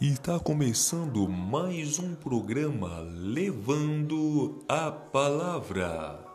E Está começando mais um programa Levando a Palavra.